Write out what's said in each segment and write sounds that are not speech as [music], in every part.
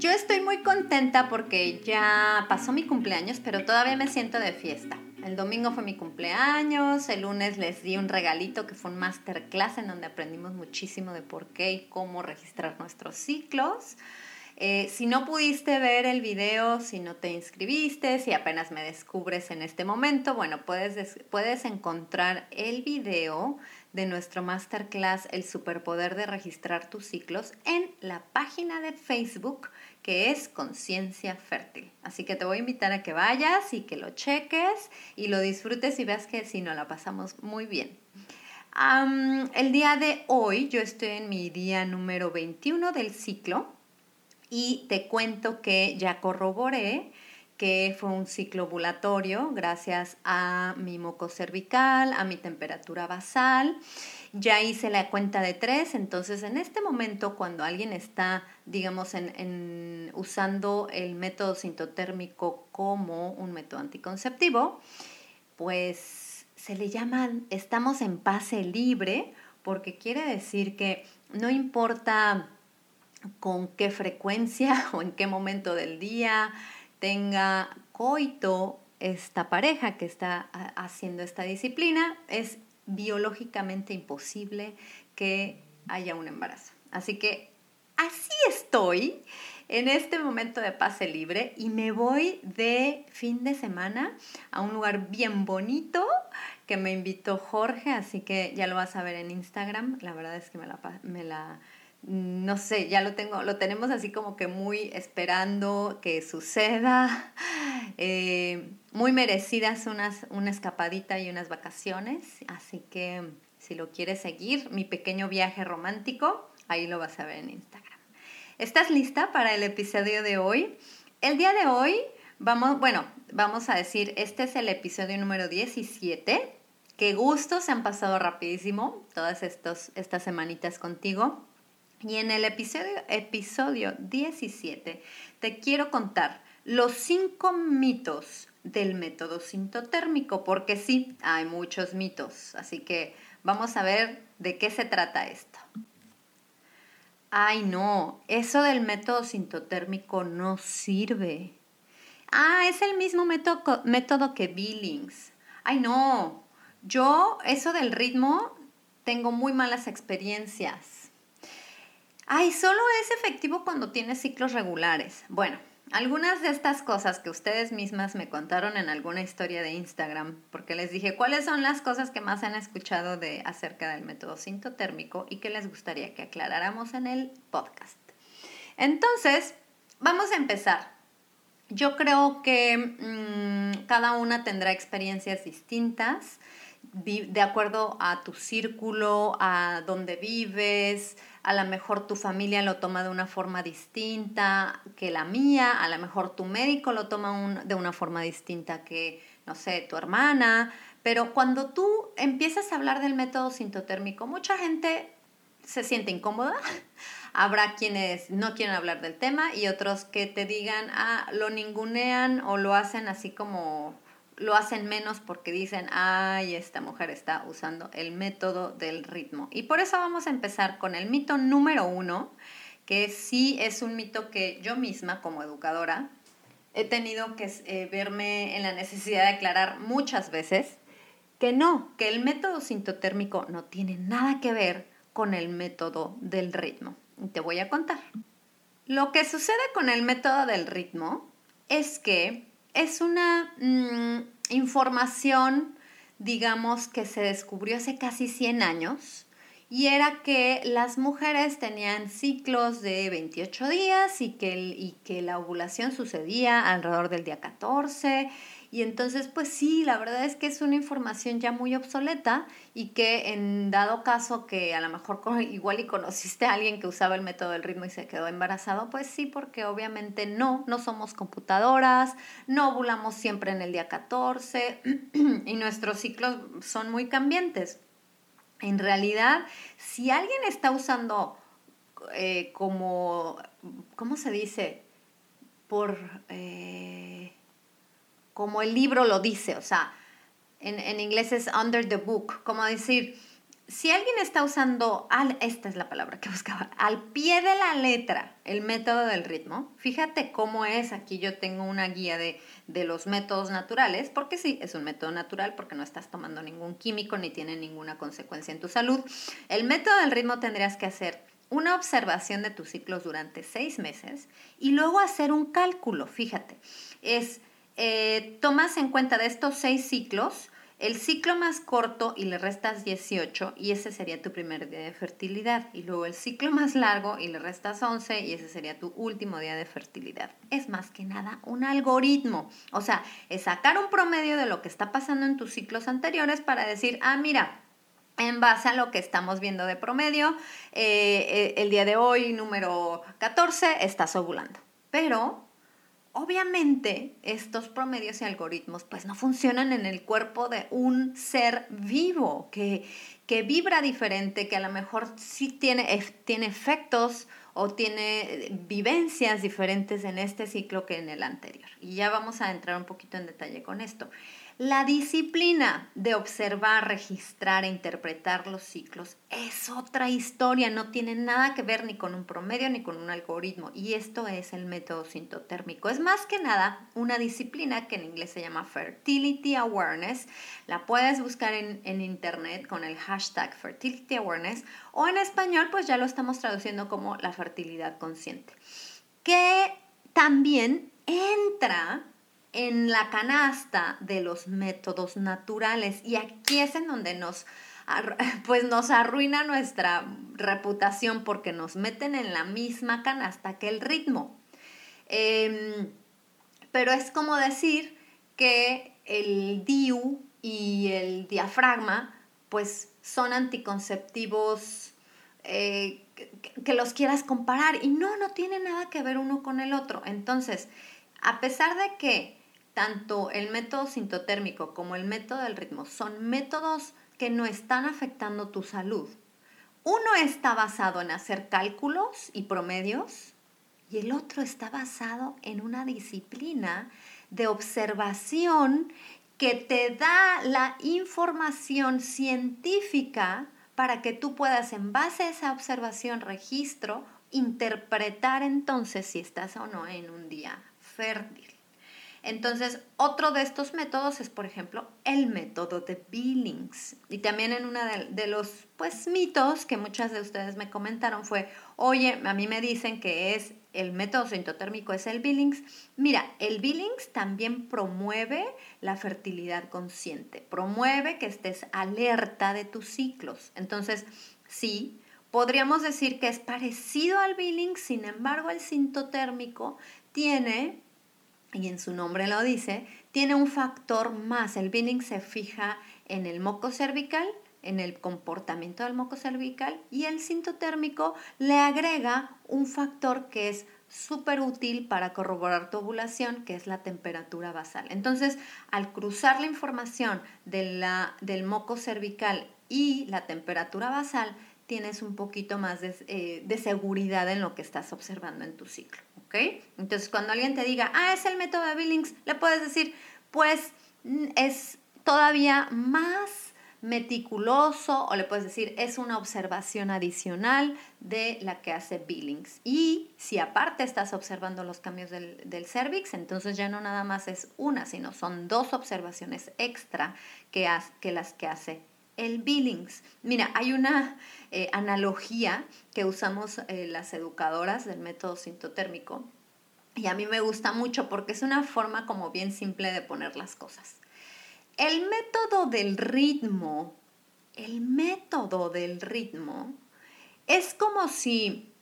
Yo estoy muy contenta porque ya pasó mi cumpleaños, pero todavía me siento de fiesta. El domingo fue mi cumpleaños, el lunes les di un regalito que fue un masterclass en donde aprendimos muchísimo de por qué y cómo registrar nuestros ciclos. Eh, si no pudiste ver el video, si no te inscribiste, si apenas me descubres en este momento, bueno, puedes, puedes encontrar el video de nuestro masterclass El superpoder de registrar tus ciclos en la página de Facebook que es Conciencia Fértil. Así que te voy a invitar a que vayas y que lo cheques y lo disfrutes y veas que si no la pasamos muy bien. el día de hoy yo estoy en mi día número 21 del ciclo y te cuento que ya corroboré que fue un ciclo ovulatorio gracias a mi moco cervical, a mi temperatura basal. Ya hice la cuenta de tres, entonces en este momento cuando alguien está, digamos, en, usando el método sintotérmico como un método anticonceptivo, pues se le llaman, estamos en pase libre, porque quiere decir que no importa con qué frecuencia [laughs] o en qué momento del día, tenga coito esta pareja que está haciendo esta disciplina, es biológicamente imposible que haya un embarazo. Así que así estoy en este momento de pase libre y me voy de fin de semana a un lugar bien bonito que me invitó Jorge, así que ya lo vas a ver en Instagram. La verdad es que me la, me la no sé, ya lo tengo, lo tenemos así como que muy esperando que suceda, [laughs] eh, muy merecidas unas, una escapadita y unas vacaciones, así que si lo quieres seguir, mi pequeño viaje romántico, ahí lo vas a ver en Instagram. ¿Estás lista para el episodio de hoy? El día de hoy vamos, bueno, vamos a decir, este es el episodio número 17. Qué gusto, se han pasado rapidísimo todas estos, estas semanitas contigo. Y en el episodio, episodio 17 te quiero contar los cinco mitos del método sintotérmico, porque sí, hay muchos mitos, así que vamos a ver de qué se trata esto. Ay, no, eso del método sintotérmico no sirve. Ah, es el mismo método, método que Billings. Ay, no, yo eso del ritmo tengo muy malas experiencias Ay, solo es efectivo cuando tienes ciclos regulares. Bueno, algunas de estas cosas que ustedes mismas me contaron en alguna historia de Instagram, porque les dije cuáles son las cosas que más han escuchado de acerca del método sintotérmico y que les gustaría que aclaráramos en el podcast. Entonces, vamos a empezar. Yo creo que mm, cada una tendrá experiencias distintas de acuerdo a tu círculo, a dónde vives, a lo mejor tu familia lo toma de una forma distinta que la mía, a lo mejor tu médico lo toma de una forma distinta que, no sé, tu hermana, pero cuando tú empiezas a hablar del método sintotérmico, mucha gente se siente incómoda. [laughs] Habrá quienes no quieren hablar del tema y otros que te digan, ah, lo ningunean o lo hacen así como lo hacen menos porque dicen, ay, esta mujer está usando el método del ritmo. Y por eso vamos a empezar con el mito número uno, que sí es un mito que yo misma como educadora he tenido que eh, verme en la necesidad de aclarar muchas veces, que no, que el método sintotérmico no tiene nada que ver con el método del ritmo. Y te voy a contar. Lo que sucede con el método del ritmo es que es una, mm, información, digamos, que se descubrió hace casi 100 años y era que las mujeres tenían ciclos de 28 días y que, y que la ovulación sucedía alrededor del día 14. Y entonces, pues sí, la verdad es que es una información ya muy obsoleta y que en dado caso que a lo mejor [laughs] igual y conociste a alguien que usaba el método del ritmo y se quedó embarazado, pues sí, porque obviamente no, no somos computadoras, no ovulamos siempre en el día 14 [clears throat] y nuestros ciclos son muy cambiantes. En realidad, si alguien está usando eh, como, ¿cómo se dice? Por, eh, como el libro lo dice, o sea, en, en inglés es under the book, como decir, si alguien está usando, al, esta es la palabra que buscaba, al pie de la letra el método del ritmo, fíjate cómo es, aquí yo tengo una guía de, de, los métodos naturales, porque sí, es un método natural, porque no estás tomando ningún químico ni tiene ninguna consecuencia en tu salud. El método del ritmo tendrías que hacer una observación de tus ciclos durante seis meses y luego hacer un cálculo, fíjate, es, eh, tomas en cuenta de estos seis ciclos, el ciclo más corto y le restas 18 y ese sería tu primer día de fertilidad. Y luego el ciclo más largo y le restas 11 y ese sería tu último día de fertilidad. Es más que nada un algoritmo. O sea, es sacar un promedio de lo que está pasando en tus ciclos anteriores para decir, ah, mira, en base a lo que estamos viendo de promedio, eh, eh, el día de hoy, número 14, estás ovulando. Pero obviamente estos promedios y algoritmos pues no funcionan en el cuerpo de un ser vivo que, que vibra diferente, que a lo mejor sí tiene, tiene efectos o tiene vivencias diferentes en este ciclo que en el anterior. Y ya vamos a entrar un poquito en detalle con esto. La disciplina de observar, registrar e interpretar los ciclos es otra historia, no tiene nada que ver ni con un promedio ni con un algoritmo y esto es el método sintotérmico. Es más que nada una disciplina que en inglés se llama Fertility Awareness. La puedes buscar en, en internet con el hashtag Fertility Awareness o en español pues ya lo estamos traduciendo como la fertilidad consciente. Que también entra en la canasta de los métodos naturales. Y aquí es en donde nos, [laughs] pues nos arruina nuestra reputación porque nos meten en la misma canasta que el ritmo. Em, pero es como decir que el DIU y el diafragma pues son anticonceptivos eh, que, que los quieras comparar y no, no tiene nada que ver uno con el otro. Entonces, a pesar de que tanto el método sintotérmico como el método del ritmo son métodos que no están afectando tu salud. Uno está basado en hacer cálculos y promedios y el otro está basado en una disciplina de observación que te da la información científica para que tú puedas en base a esa observación, registro, interpretar entonces si estás o no en un día fértil. Entonces, otro de estos métodos es, por ejemplo, el método de Billings. Y también en uno de, los pues, mitos que muchas de ustedes me comentaron fue, oye, a mí me dicen que es el método sintotérmico es el Billings. Mira, el Billings también promueve la fertilidad consciente, promueve que estés alerta de tus ciclos. Entonces, sí, podríamos decir que es parecido al Billings, sin embargo, el sintotérmico tiene y en su nombre lo dice, tiene un factor más. El Binning se fija en el moco cervical, en el comportamiento del moco cervical y el sintotérmico le agrega un factor que es súper útil para corroborar tu ovulación, que es la temperatura basal. Entonces, al cruzar la información de la, del moco cervical y la temperatura basal, tienes un poquito más de, eh, de seguridad en lo que estás observando en tu ciclo. Entonces, cuando alguien te diga, ah, es el método de Billings, le puedes decir, pues es todavía más meticuloso o le puedes decir es una observación adicional de la que hace Billings. Y si aparte estás observando los cambios del, del cervix, entonces ya no nada más es una, sino son dos observaciones extra que, que las que hace el Billings. Mira, hay una eh, analogía que usamos eh, las educadoras del método sintotérmico y a mí me gusta mucho porque es una forma como bien simple de poner las cosas. el método del ritmo, el método del ritmo es como si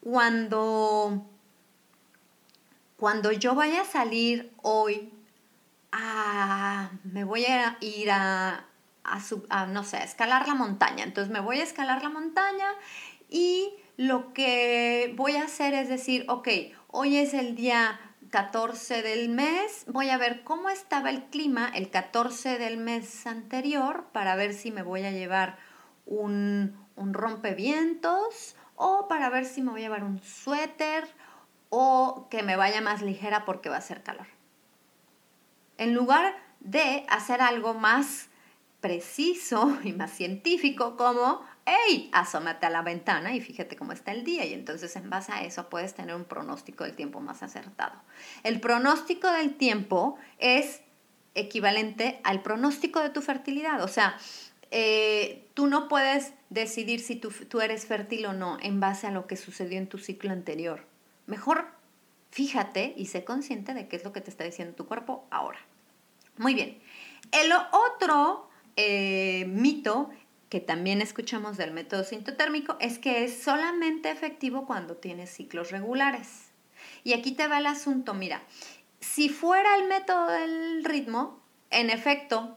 cuando, cuando yo vaya a salir hoy, me voy a ir a, a, no sé, a escalar la montaña. Entonces me voy a escalar la montaña y lo que voy a hacer es decir, ok, hoy es el día 14 del mes, voy a ver cómo estaba el clima el 14 del mes anterior para ver si me voy a llevar un, un rompevientos o para ver si me voy a llevar un suéter o que me vaya más ligera porque va a ser calor. En lugar de hacer algo más preciso y más científico como ¡Ey! Asómate a la ventana y fíjate cómo está el día y entonces en base a eso puedes tener un pronóstico del tiempo más acertado. El pronóstico del tiempo es equivalente al pronóstico de tu fertilidad, o sea, eh, tú no puedes decidir si tú, tú eres fértil o no en base a lo que sucedió en tu ciclo anterior. Mejor fíjate y sé consciente de qué es lo que te está diciendo tu cuerpo ahora. Muy bien. El otro eh, mito que también escuchamos del método sintotérmico es que es solamente efectivo cuando tienes ciclos regulares. Y aquí te va el asunto, mira, si fuera el método del ritmo, en efecto,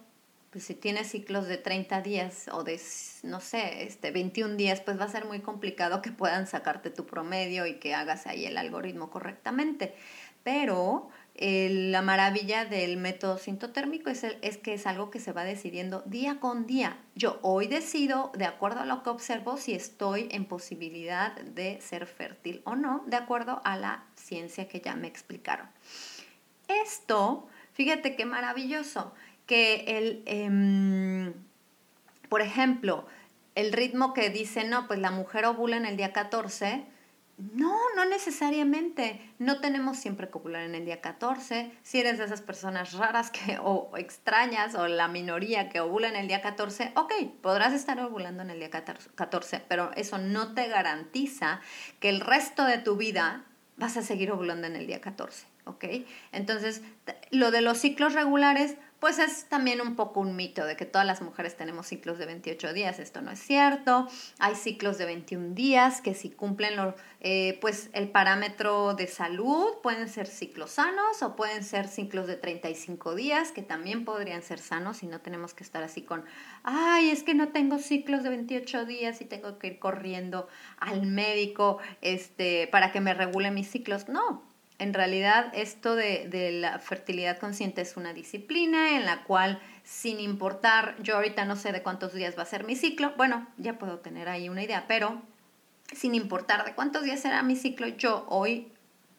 pues si tienes ciclos de 30 días o de, no sé, este, 21 días, pues va a ser muy complicado que puedan sacarte tu promedio y que hagas ahí el algoritmo correctamente. Pero la maravilla del método sintotérmico es, es que es algo que se va decidiendo día con día. Yo hoy decido, de acuerdo a lo que observo, si estoy en posibilidad de ser fértil o no, de acuerdo a la ciencia que ya me explicaron. Esto, fíjate qué maravilloso, que el, em, por ejemplo, el ritmo que dice, no, pues la mujer ovula en el día 14, no, no necesariamente. No tenemos siempre que ovular en el día 14. Si eres de esas personas raras que, o extrañas o la minoría que ovula en el día 14, ok, podrás estar ovulando en el día 14, pero eso no te garantiza que el resto de tu vida vas a seguir ovulando en el día 14, ok. Entonces, lo de los ciclos regulares, pues es también un poco un mito de que todas las mujeres tenemos ciclos de 28 días. Esto no es cierto. Hay ciclos de 21 días que si cumplen lo, eh, pues el parámetro de salud pueden ser ciclos sanos o pueden ser ciclos de 35 días que también podrían ser sanos y no tenemos que estar así con, ay, es que no tengo ciclos de 28 días y tengo que ir corriendo al médico este, para que me regule mis ciclos. No, en realidad esto de, la fertilidad consciente es una disciplina en la cual sin importar, yo ahorita no sé de cuántos días va a ser mi ciclo, bueno, ya puedo tener ahí una idea, pero sin importar de cuántos días será mi ciclo, yo hoy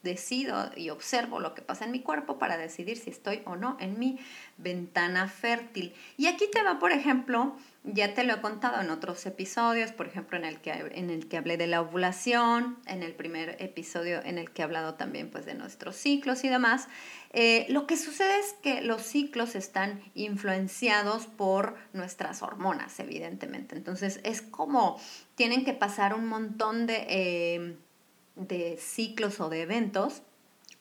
decido y observo lo que pasa en mi cuerpo para decidir si estoy o no en mi ventana fértil. Y aquí te va, por ejemplo, ya te lo he contado en otros episodios, por ejemplo, en el que, en el que hablé de la ovulación, en el primer episodio en el que he hablado también pues, de nuestros ciclos y demás. Eh, lo que sucede es que los ciclos están influenciados por nuestras hormonas, evidentemente. Entonces, es como tienen que pasar un montón de... Eh, de ciclos o de eventos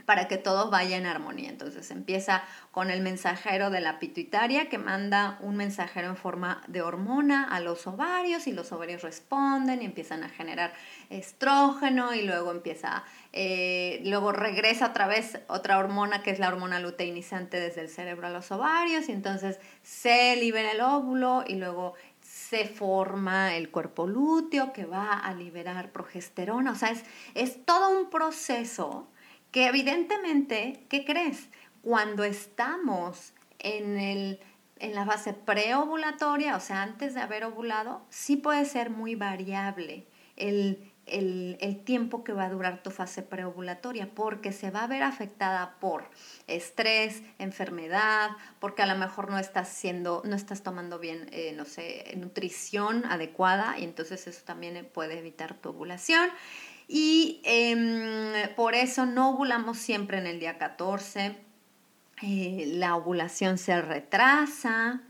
para que todo vaya en armonía. Entonces empieza con el mensajero de la pituitaria que manda un mensajero en forma de hormona a los ovarios y los ovarios responden y empiezan a generar estrógeno y luego empieza, eh, luego regresa otra vez otra hormona que es la hormona luteinizante desde el cerebro a los ovarios y entonces se libera el óvulo y luego se forma el cuerpo lúteo que va a liberar progesterona. O sea, es, es todo un proceso que evidentemente, ¿qué crees? Cuando estamos en, el, en la fase preovulatoria, o sea, antes de haber ovulado, sí puede ser muy variable el, el, tiempo que va a durar tu fase preovulatoria, porque se va a ver afectada por estrés, enfermedad, porque a lo mejor no estás siendo, no estás tomando bien, eh, no sé, nutrición adecuada, y entonces eso también puede evitar tu ovulación. Y em, por eso no ovulamos siempre en el día 14. Eh, la ovulación se retrasa,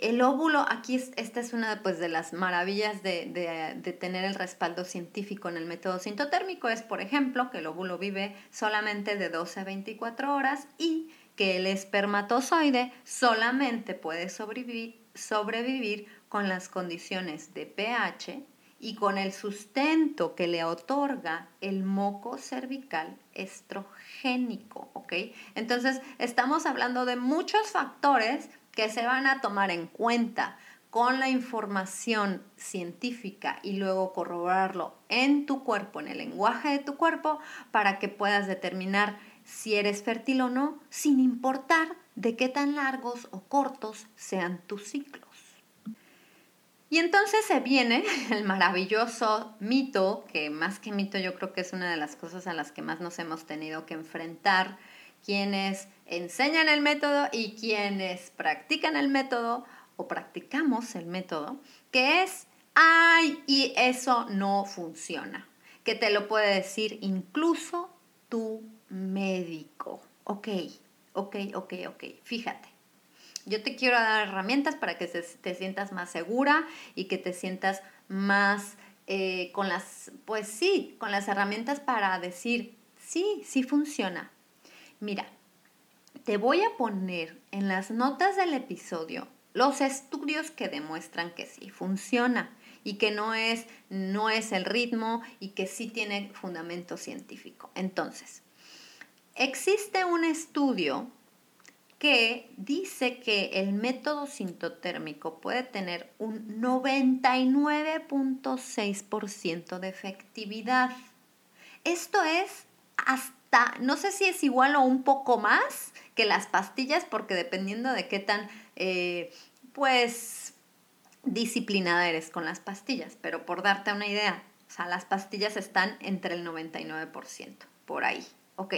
el óvulo, aquí esta es una pues, de las maravillas de, tener el respaldo científico en el método sintotérmico, es por ejemplo que el óvulo vive solamente de 12 a 24 horas y que el espermatozoide solamente puede sobrevivir, sobrevivir con las condiciones de pH y con el sustento que le otorga el moco cervical estrogénico, ¿ok? Entonces, estamos hablando de muchos factores que se van a tomar en cuenta con la información científica y luego corroborarlo en tu cuerpo, en el lenguaje de tu cuerpo, para que puedas determinar si eres fértil o no, sin importar de qué tan largos o cortos sean tus ciclos. Y entonces se viene [laughs] el maravilloso mito, que más que mito yo creo que es una de las cosas a las que más nos hemos tenido que enfrentar quienes enseñan el método y quienes practican el método o practicamos el método, que es, ay, y eso no funciona, que te lo puede decir incluso tu médico. Ok, ok, ok, ok, fíjate. Yo te quiero dar herramientas para que te sientas más segura y que te sientas más eh, con las, pues sí, con las herramientas para decir, sí, sí funciona. Mira, te voy a poner en las notas del episodio los estudios que demuestran que sí funciona y que no es, no es el ritmo y que sí tiene fundamento científico. Entonces, existe un estudio que dice que el método sintotérmico puede tener un 99.6% de efectividad. Esto es hasta, no sé si es igual o un poco más que las pastillas, porque dependiendo de qué tan, eh, pues, disciplinada eres con las pastillas, pero por darte una idea, o sea, las pastillas están entre el 99%, por ahí. Ok.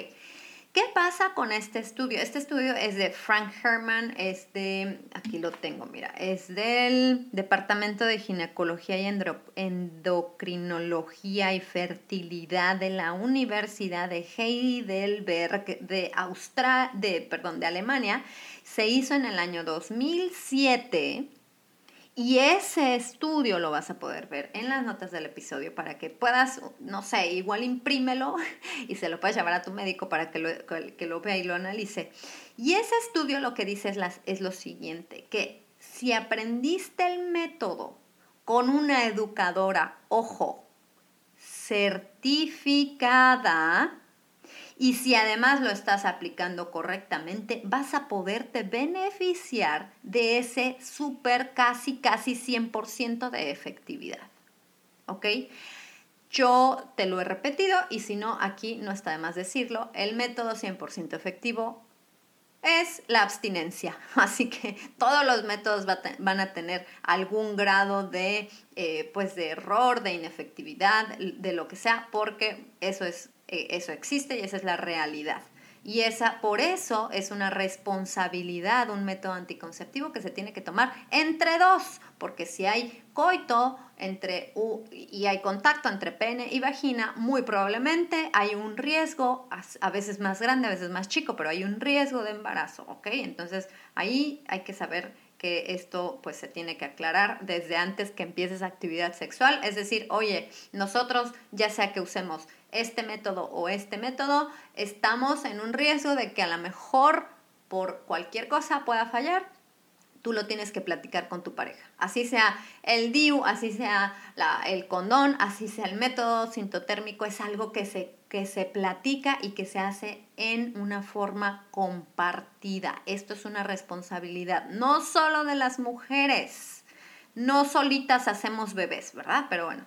¿Qué pasa con este estudio? Este estudio es de Frank Herman, es de, aquí lo tengo, mira, es del Departamento de Ginecología y Endocrinología y Fertilidad de la Universidad de Heidelberg de, Austra, de, perdón, de Alemania. Se hizo en el año 2007 y ese estudio lo vas a poder ver en las notas del episodio para que puedas, no sé, igual imprímelo [laughs] y se lo puedas llevar a tu médico para que lo, que lo vea y lo analice. Y ese estudio lo que dice es lo siguiente, que si aprendiste el método con una educadora, ojo, certificada, y si además lo estás aplicando correctamente, vas a poderte beneficiar de ese súper casi, casi 100% de efectividad. ¿Ok? Yo te lo he repetido y si no, aquí no está de más decirlo, el método 100% efectivo es la abstinencia. [laughs] Así que todos los métodos van a tener algún grado de, eh, pues de error, de inefectividad, de lo que sea, porque eso es eh, eso existe y esa es la realidad. Y esa, por eso es una responsabilidad, un método anticonceptivo que se tiene que tomar entre dos, porque si hay coito entre y hay contacto entre pene y vagina, muy probablemente hay un riesgo, a veces más grande, a veces más chico, pero hay un riesgo de embarazo, ¿ok? Entonces ahí hay que saber que esto pues se tiene que aclarar desde antes que empieces actividad sexual, es decir, oye, nosotros ya sea que usemos este método o este método, estamos en un riesgo de que a lo mejor por cualquier cosa pueda fallar, tú lo tienes que platicar con tu pareja. Así sea el DIU, así sea el condón, así sea el método sintotérmico, es algo que se, que se platica y que se hace en una forma compartida. Esto es una responsabilidad, no solo de las mujeres, no solitas hacemos bebés, ¿verdad? Pero bueno,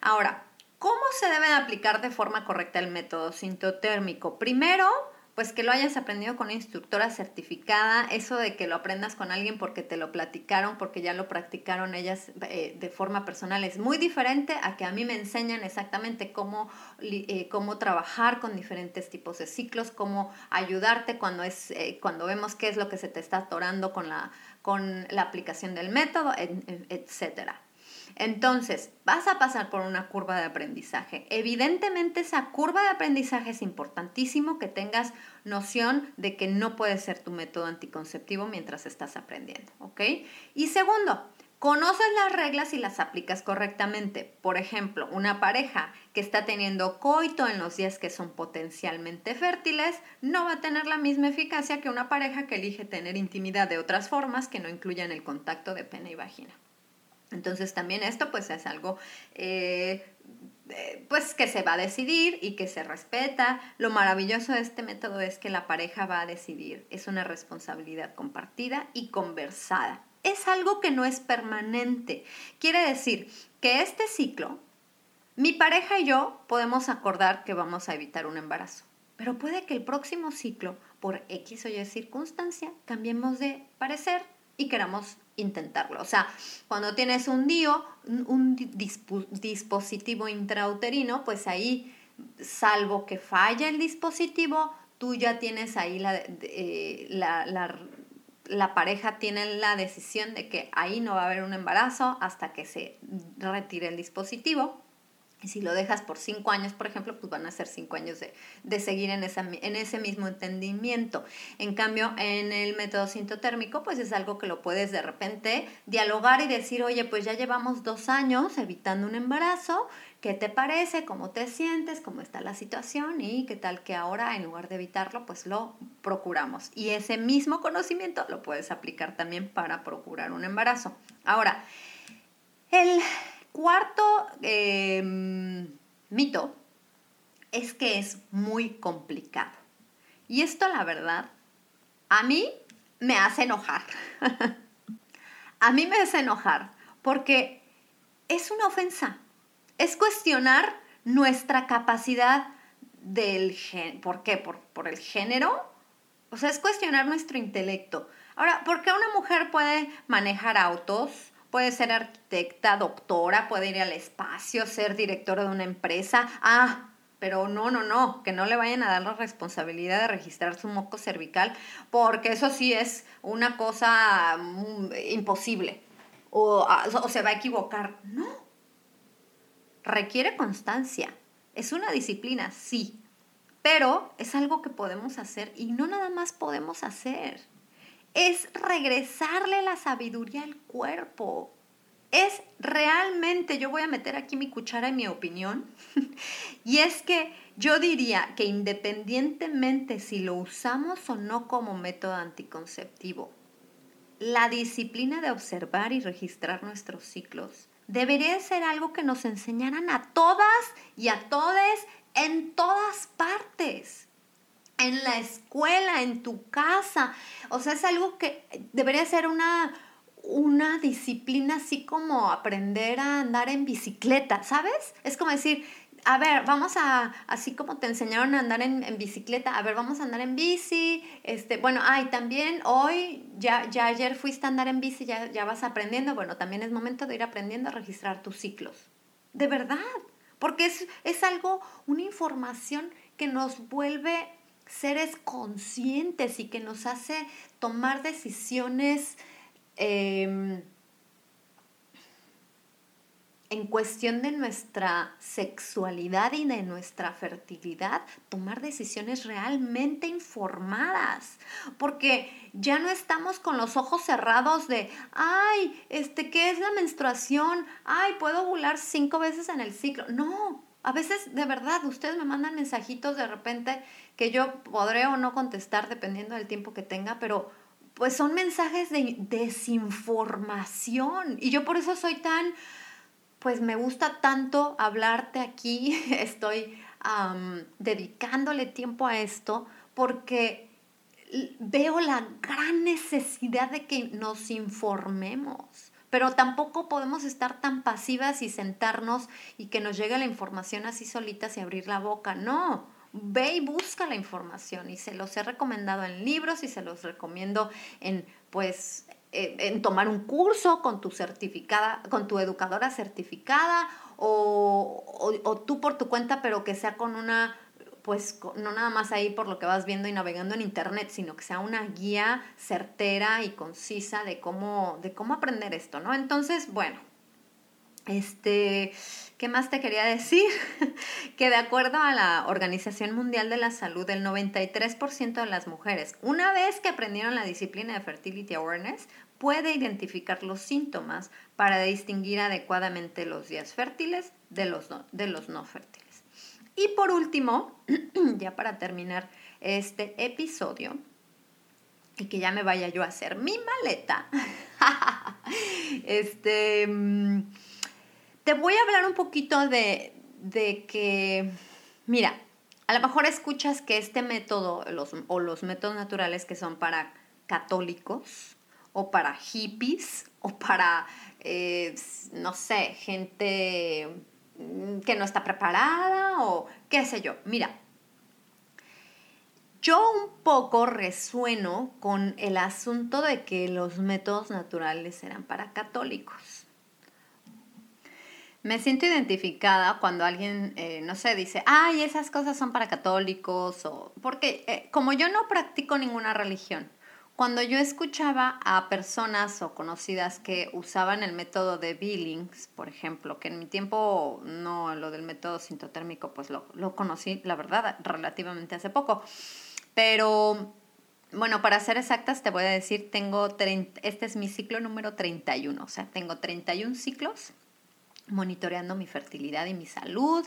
ahora, ¿Cómo se debe aplicar de forma correcta el método sintotérmico? Primero, pues que lo hayas aprendido con una instructora certificada, eso de que lo aprendas con alguien porque te lo platicaron, porque ya lo practicaron ellas eh, de forma personal, es muy diferente a que a mí me enseñan exactamente cómo, eh, cómo trabajar con diferentes tipos de ciclos, cómo ayudarte cuando, es, eh, cuando vemos qué es lo que se te está atorando con la, con la aplicación del método, etcétera. Entonces, vas a pasar por una curva de aprendizaje. Evidentemente, esa curva de aprendizaje es importantísimo que tengas noción de que no puede ser tu método anticonceptivo mientras estás aprendiendo, ¿ok? Y segundo, Conoces las reglas y las aplicas correctamente. Por ejemplo, una pareja que está teniendo coito en los días que son potencialmente fértiles no va a tener la misma eficacia que una pareja que elige tener intimidad de otras formas que no incluyan el contacto de pene y vagina. Entonces también esto pues es algo eh, eh, pues que se va a decidir y que se respeta. Lo maravilloso de este método es que la pareja va a decidir. Es una responsabilidad compartida y conversada es algo que no es permanente. Quiere decir que este ciclo, mi pareja y yo podemos acordar que vamos a evitar un embarazo, pero puede que el próximo ciclo, por X o Y circunstancia, cambiemos de parecer y queramos intentarlo. O sea, cuando tienes un DIO, un dispositivo intrauterino, pues ahí, salvo que falle el dispositivo, tú ya tienes ahí la, eh, la, la la pareja tiene la decisión de que ahí no va a haber un embarazo hasta que se retire el dispositivo. Y si lo dejas por cinco años, por ejemplo, pues van a ser cinco años de, seguir en, esa, en ese mismo entendimiento. En cambio, en el método sintotérmico, pues es algo que lo puedes de repente dialogar y decir, oye, pues ya llevamos dos años evitando un embarazo, ¿qué te parece? ¿Cómo te sientes? ¿Cómo está la situación? Y qué tal que ahora, en lugar de evitarlo, pues lo procuramos. Y ese mismo conocimiento lo puedes aplicar también para procurar un embarazo. Ahora, el Cuarto em, mito es que es muy complicado. Y esto, la verdad, a mí me hace enojar. [laughs] a mí me hace enojar porque es una ofensa. Es cuestionar nuestra capacidad del género. ¿Por qué? ¿Por, ¿Por el género? O sea, es cuestionar nuestro intelecto. Ahora, ¿por qué una mujer puede manejar autos? Puede ser arquitecta, doctora, puede ir al espacio, ser directora de una empresa. Ah, pero no, no, no, que no le vayan a dar la responsabilidad de registrar su moco cervical, porque eso sí es una cosa mm, imposible o, ah, o se va a equivocar. No, requiere constancia. Es una disciplina, sí, pero es algo que podemos hacer y no nada más podemos hacer es regresarle la sabiduría al cuerpo. Es realmente, yo voy a meter aquí mi cuchara en mi opinión, [laughs] y es que yo diría que independientemente si lo usamos o no como método anticonceptivo, la disciplina de observar y registrar nuestros ciclos debería ser algo que nos enseñaran a todas y a todos en todas partes en la escuela, en tu casa. O sea, es algo que debería ser una, una disciplina así como aprender a andar en bicicleta, ¿sabes? Es como decir, a ver, vamos a, así como te enseñaron a andar en, bicicleta, a ver, vamos a andar en bici, este, bueno, ay, también hoy, ya, ya ayer fuiste a andar en bici, ya, ya vas aprendiendo, bueno, también es momento de ir aprendiendo a registrar tus ciclos. De verdad, porque es, es algo, una información que nos vuelve seres conscientes y que nos hace tomar decisiones em, en cuestión de nuestra sexualidad y de nuestra fertilidad, tomar decisiones realmente informadas, porque ya no estamos con los ojos cerrados de, ay, este, ¿qué es la menstruación? Ay, puedo ovular cinco veces en el ciclo. No, a veces, de verdad, ustedes me mandan mensajitos de repente que yo podré o no contestar dependiendo del tiempo que tenga, pero pues son mensajes de desinformación. Y yo por eso soy tan, pues me gusta tanto hablarte aquí, [laughs] estoy dedicándole tiempo a esto, porque veo la gran necesidad de que nos informemos pero tampoco podemos estar tan pasivas y sentarnos y que nos llegue la información así solitas y abrir la boca. No, ve y busca la información y se los he recomendado en libros y se los recomiendo en pues en tomar un curso con tu certificada, con tu educadora certificada o, o tú por tu cuenta, pero que sea con una pues no nada más ahí por lo que vas viendo y navegando en internet, sino que sea una guía certera y concisa de cómo, de cómo aprender esto, ¿no? Entonces, bueno, Este, ¿qué más te quería decir? [laughs] que de acuerdo a la Organización Mundial de la Salud, el 93% de las mujeres, una vez que aprendieron la disciplina de Fertility Awareness, puede identificar los síntomas para distinguir adecuadamente los días fértiles de los de los no fértiles. Y por último, [clears throat] ya para terminar este episodio, y que ya me vaya yo a hacer mi maleta, [laughs] este, mm, te voy a hablar un poquito de, que, mira, a lo mejor escuchas que este método los, o los métodos naturales que son para católicos o para hippies o para, eh, no sé, gente que no está preparada o qué sé yo. Mira, yo un poco resueno con el asunto de que los métodos naturales eran para católicos. Me siento identificada cuando alguien, eh, no sé, dice, ay, esas cosas son para católicos, o porque eh, como yo no practico ninguna religión, cuando yo escuchaba a personas o conocidas que usaban el método de Billings, por ejemplo, que en mi tiempo no, lo del método sintotérmico, pues lo, lo conocí, la verdad, relativamente hace poco. Pero bueno, para ser exactas, te voy a decir, tengo 30, este es mi ciclo número 31, o sea, tengo 31 ciclos monitoreando mi fertilidad y mi salud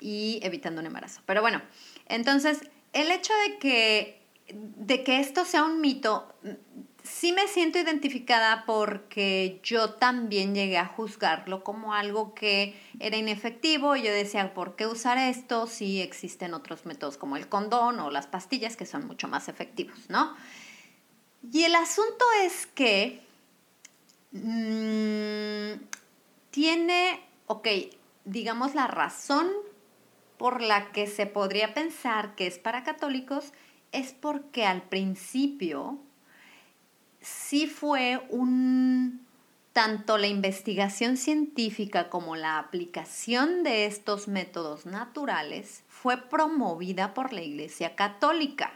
y evitando un embarazo. Pero bueno, entonces, el hecho de que, de que esto sea un mito, sí me siento identificada porque yo también llegué a juzgarlo como algo que era inefectivo y yo decía, ¿por qué usar esto si existen otros métodos como el condón o las pastillas que son mucho más efectivos, ¿no? Y el asunto es que mm, tiene, ok, digamos la razón por la que se podría pensar que es para católicos es porque al principio sí fue un tanto la investigación científica como la aplicación de estos métodos naturales fue promovida por la Iglesia Católica.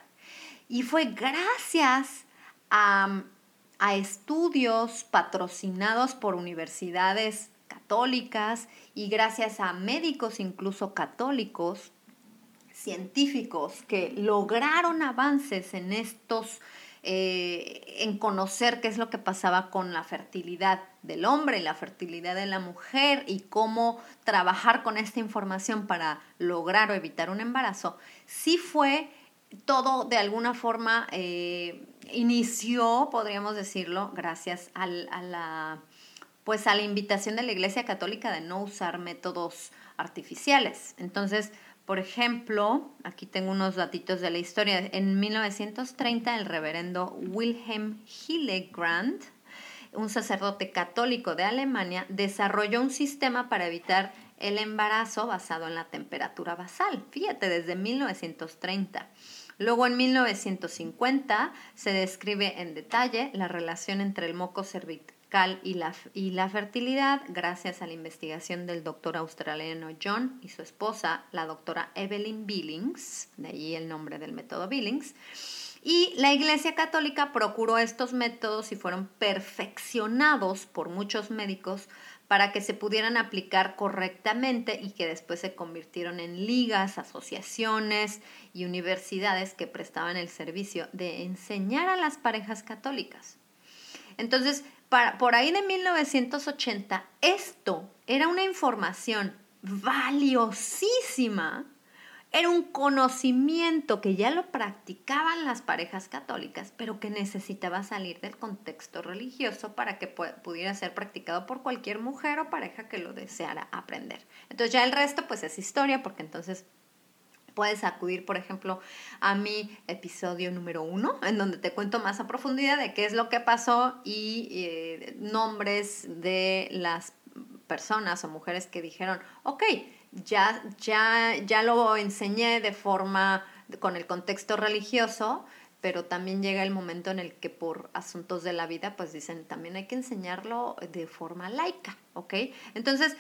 Y fue gracias a, a estudios patrocinados por universidades católicas y gracias a médicos incluso católicos científicos que lograron avances en estos eh, en conocer qué es lo que pasaba con la fertilidad del hombre y la fertilidad de la mujer y cómo trabajar con esta información para lograr o evitar un embarazo, sí fue todo de alguna forma eh, inició, podríamos decirlo, gracias a la pues a la invitación de la Iglesia Católica de no usar métodos artificiales. Entonces, por ejemplo, aquí tengo unos datitos de la historia. En 1930, el reverendo Wilhelm Hillegrand, un sacerdote católico de Alemania, desarrolló un sistema para evitar el embarazo basado en la temperatura basal. Fíjate, desde 1930. Luego en 1950 se describe en detalle la relación entre el moco cervical y la, y la fertilidad gracias a la investigación del doctor australiano John y su esposa, la doctora Evelyn Billings, de ahí el nombre del método Billings. Y la Iglesia Católica procuró estos métodos y fueron perfeccionados por muchos médicos para que se pudieran aplicar correctamente y que después se convirtieron en ligas, asociaciones y universidades que prestaban el servicio de enseñar a las parejas católicas. Entonces, por ahí de 1980, esto era una información valiosísima, era un conocimiento que ya lo practicaban las parejas católicas, pero que necesitaba salir del contexto religioso para que pudiera ser practicado por cualquier mujer o pareja que lo deseara aprender. Entonces ya el resto pues es historia, porque entonces Puedes acudir, por ejemplo, a mi episodio número uno, en donde te cuento más a profundidad de qué es lo que pasó y eh, nombres de las personas o mujeres que dijeron, ok, ya, ya, ya lo enseñé de forma, con el contexto religioso, pero también llega el momento en el que por asuntos de la vida, pues dicen, también hay que enseñarlo de forma laica, ¿ok? Entonces,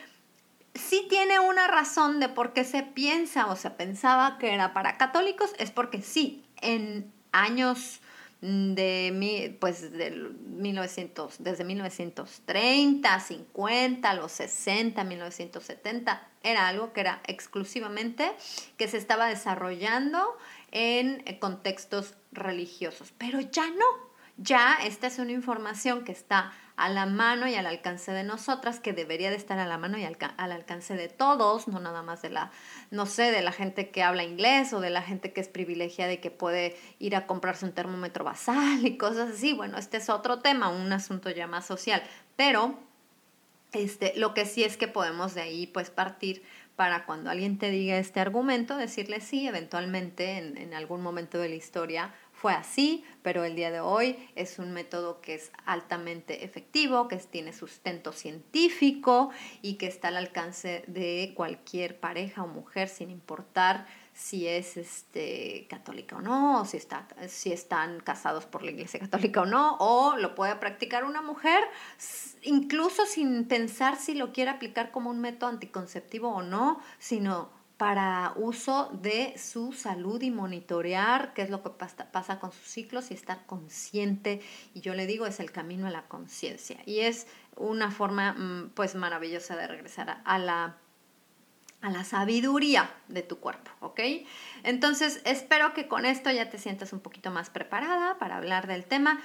sí tiene una razón de por qué se piensa o se pensaba que era para católicos, es porque sí, en años de mi, pues del 1900, desde 1930, 50, los 60, 1970, era algo que era exclusivamente que se estaba desarrollando en contextos religiosos, pero ya no, ya esta es una información que está a la mano y al alcance de nosotras, que debería de estar a la mano y al, alcance de todos, no nada más de la, no sé, de la gente que habla inglés o de la gente que es privilegiada y que puede ir a comprarse un termómetro basal y cosas así. Bueno, este es otro tema, un asunto ya más social, pero este, lo que sí es que podemos de ahí pues partir para cuando alguien te diga este argumento, decirle sí, eventualmente en, en algún momento de la historia fue así, pero el día de hoy es un método que es altamente efectivo, que tiene sustento científico y que está al alcance de cualquier pareja o mujer sin importar si es este, católica o no, o si, está, si están casados por la iglesia católica o no, o lo puede practicar una mujer incluso sin pensar si lo quiere aplicar como un método anticonceptivo o no, sino para uso de su salud y monitorear qué es lo que pasa, con sus ciclos y estar consciente. Y yo le digo, es el camino a la conciencia. Y es una forma mm, pues maravillosa de regresar a, la a la sabiduría de tu cuerpo, ¿ok? Entonces, espero que con esto ya te sientas un poquito más preparada para hablar del tema.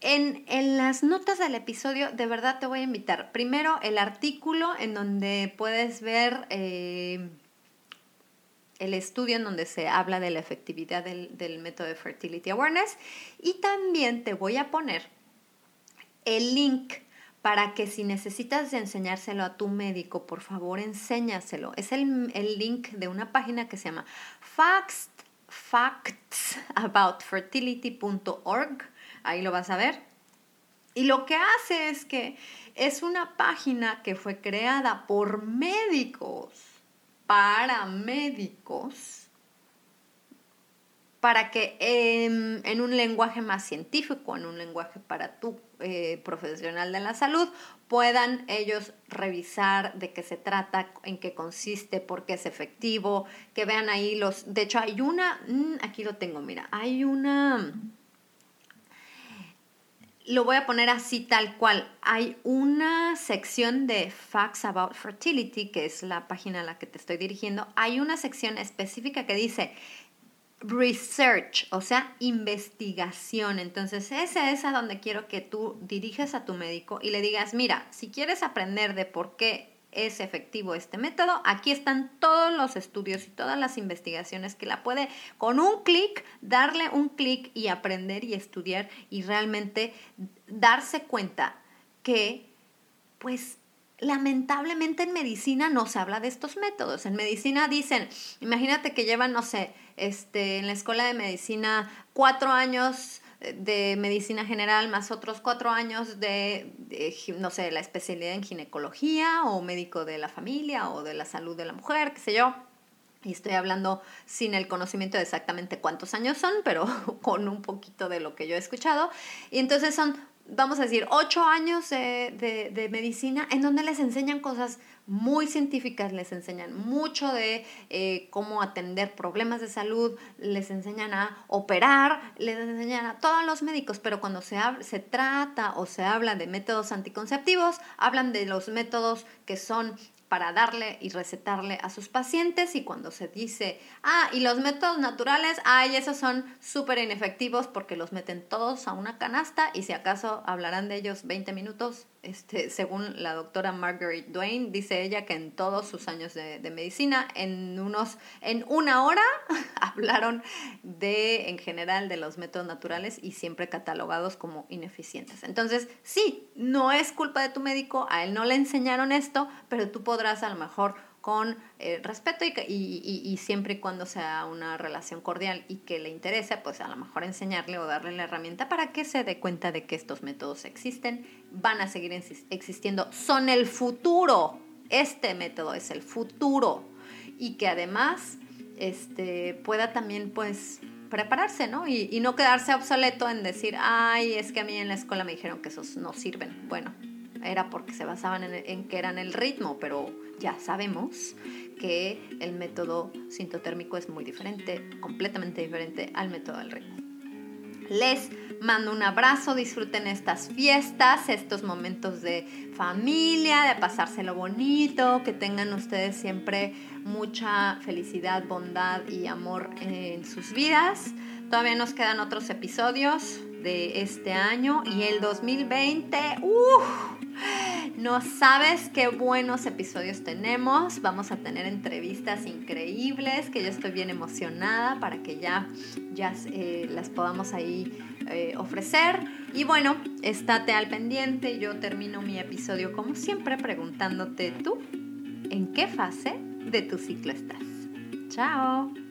En, en, las notas del episodio, de verdad te voy a invitar. Primero, el artículo en donde puedes ver eh, el estudio en donde se habla de la efectividad del, método de Fertility Awareness. Y también te voy a poner el link para que si necesitas enseñárselo a tu médico, por favor enséñaselo. Es el, link de una página que se llama facts, factsaboutfertility.org. Ahí lo vas a ver. Y lo que hace es que es una página que fue creada por médicos para médicos para que en, un lenguaje más científico, en un lenguaje para tu eh, profesional de la salud, puedan ellos revisar de qué se trata, en qué consiste, por qué es efectivo, que vean ahí los... De hecho, hay una, mm, aquí lo tengo, mira, hay una lo voy a poner así tal cual. Hay una sección de Facts About Fertility, que es la página a la que te estoy dirigiendo. Hay una sección específica que dice research, o sea, investigación. Entonces, esa es a donde quiero que tú diriges a tu médico y le digas, mira, si quieres aprender de por qué es efectivo este método. Aquí están todos los estudios y todas las investigaciones que la puede con un clic, darle un clic y aprender y estudiar y realmente darse cuenta que pues lamentablemente en medicina no se habla de estos métodos. En medicina dicen, imagínate que llevan, no sé, este, en la escuela de medicina cuatro años de medicina general más otros cuatro años de, no sé, la especialidad en ginecología o médico de la familia o de la salud de la mujer, qué sé yo. Y estoy hablando sin el conocimiento de exactamente cuántos años son, pero [laughs] con un poquito de lo que yo he escuchado. Y entonces son, vamos a decir, ocho años de, de medicina en donde les enseñan cosas muy científicas, les enseñan mucho de eh, cómo atender problemas de salud, les enseñan a operar, les enseñan a todos los médicos, pero cuando se, se trata o se habla de métodos anticonceptivos, hablan de los métodos que son para darle y recetarle a sus pacientes y cuando se dice, ah, y los métodos naturales, ay, esos son súper inefectivos porque los meten todos a una canasta y si acaso hablarán de ellos 20 minutos, este, según la doctora Margaret Dwayne, dice ella que en todos sus años de, medicina, en, unos, en una hora, [laughs] hablaron de, en general, de los métodos naturales y siempre catalogados como ineficientes. Entonces, sí, no es culpa de tu médico, a él no le enseñaron esto, pero tú podrás a lo mejor con eh, respeto y, siempre y cuando sea una relación cordial y que le interese, pues a lo mejor enseñarle o darle la herramienta para que se dé cuenta de que estos métodos existen, van a seguir existiendo, son el futuro. Este método es el futuro y que además este, pueda también pues prepararse, ¿no? Y, y no quedarse obsoleto en decir, ay, es que a mí en la escuela me dijeron que esos no sirven. Bueno, era porque se basaban en, que eran el ritmo, pero ya sabemos que el método sintotérmico es muy diferente, completamente diferente al método del ritmo. Les mando un abrazo, disfruten estas fiestas, estos momentos de familia, de pasárselo bonito, que tengan ustedes siempre mucha felicidad, bondad y amor en sus vidas. Todavía nos quedan otros episodios de este año y el 2020, uff, no sabes qué buenos episodios tenemos. Vamos a tener entrevistas increíbles que yo estoy bien emocionada para que ya, ya eh, las podamos ahí eh, ofrecer. Y bueno, estate al pendiente. Yo termino mi episodio como siempre preguntándote tú, ¿en qué fase de tu ciclo estás? Chao.